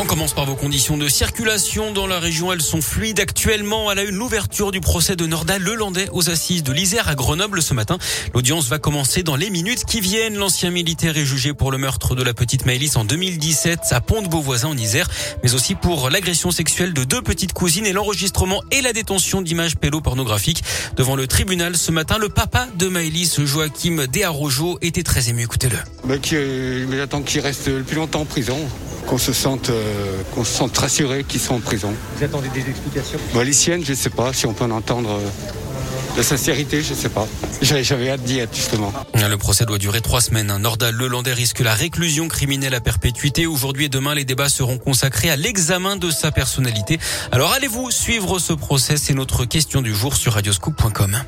On commence par vos conditions de circulation dans la région. Elles sont fluides actuellement à la une l'ouverture du procès de Nordal Lelandais aux assises de l'Isère à Grenoble ce matin. L'audience va commencer dans les minutes qui viennent. L'ancien militaire est jugé pour le meurtre de la petite Maëlys en 2017 à Pont-de-Beauvoisin en Isère, mais aussi pour l'agression sexuelle de deux petites cousines et l'enregistrement et la détention d'images pédopornographiques. Devant le tribunal ce matin, le papa de Maëlys, Joachim Desarrojo, était très ému. Écoutez-le. Mais, qui, mais attend qu'il reste le plus longtemps en prison qu'on se sente, euh, qu'on se sente rassuré qu'ils sont en prison. Vous attendez des explications bah, Les siennes, je ne sais pas si on peut en entendre. Euh, la sincérité, je ne sais pas. J'avais hâte d'y être, justement. Le procès doit durer trois semaines. Nordal Lelandais risque la réclusion criminelle à perpétuité. Aujourd'hui et demain, les débats seront consacrés à l'examen de sa personnalité. Alors allez-vous suivre ce procès? C'est notre question du jour sur radioscoop.com.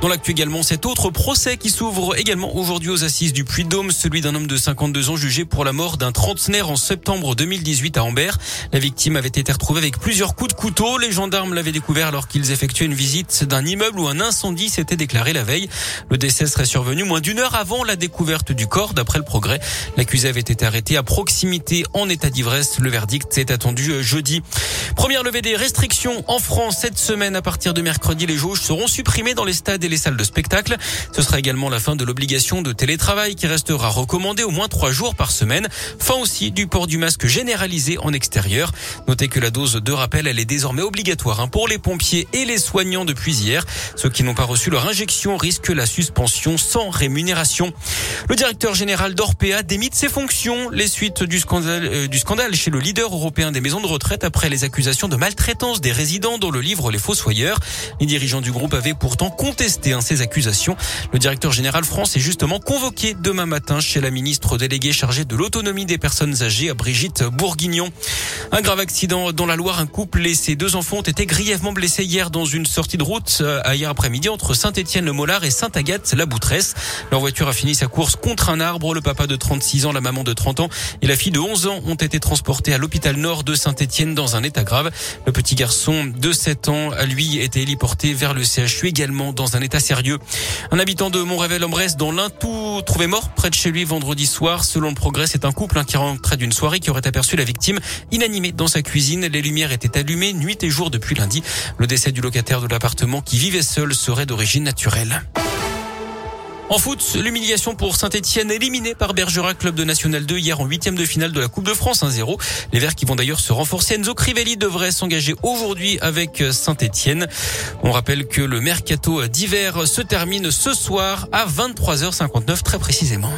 Dans l'actu également, cet autre procès qui s'ouvre également aujourd'hui aux assises du Puy-de-Dôme, celui d'un homme de 52 ans jugé pour la mort d'un trentenaire en septembre 2018 à Ambert. La victime avait été retrouvée avec plusieurs coups de couteau. Les gendarmes l'avaient découvert alors qu'ils effectuaient une visite d'un immeuble où un incendie s'était déclaré la veille. Le décès serait survenu moins d'une heure avant la découverte du corps. D'après le progrès, l'accusé avait été arrêté à proximité en état d'ivresse. Le verdict est attendu euh, jeudi. Première levée des restrictions en France cette semaine. À partir de mercredi, les jauges seront supprimées dans les stades les salles de spectacle. Ce sera également la fin de l'obligation de télétravail qui restera recommandée au moins trois jours par semaine. Fin aussi du port du masque généralisé en extérieur. Notez que la dose de rappel, elle est désormais obligatoire hein, pour les pompiers et les soignants depuis hier. Ceux qui n'ont pas reçu leur injection risquent la suspension sans rémunération. Le directeur général d'Orpea démite ses fonctions les suites du scandale, euh, du scandale chez le leader européen des maisons de retraite après les accusations de maltraitance des résidents dans le livre Les Fossoyeurs. Les dirigeants du groupe avaient pourtant contesté ces accusations. Le directeur général France est justement convoqué demain matin chez la ministre déléguée chargée de l'autonomie des personnes âgées, Brigitte Bourguignon. Un grave accident dans la Loire. Un couple et ses deux enfants ont été grièvement blessés hier dans une sortie de route euh, hier après-midi entre Saint-Étienne-le-Mollard et Sainte-Agathe-la-Boutresse. Leur voiture a fini sa course contre un arbre. Le papa de 36 ans, la maman de 30 ans et la fille de 11 ans ont été transportés à l'hôpital nord de Saint-Étienne dans un état grave. Le petit garçon de 7 ans, a lui, été héliporté vers le CHU également dans un état sérieux. Un habitant de Montrével-en-Bresse dans tout trouvé mort près de chez lui vendredi soir. Selon le progrès, c'est un couple hein, qui rentrait d'une soirée qui aurait aperçu la victime inanimée dans sa cuisine. Les lumières étaient allumées nuit et jour depuis lundi. Le décès du locataire de l'appartement qui vivait seul serait d'origine naturelle. En foot, l'humiliation pour Saint-Etienne éliminé par Bergerac, club de National 2 hier en huitième de finale de la Coupe de France 1-0. Les Verts qui vont d'ailleurs se renforcer. Enzo Crivelli devrait s'engager aujourd'hui avec Saint-Etienne. On rappelle que le mercato d'hiver se termine ce soir à 23h59 très précisément.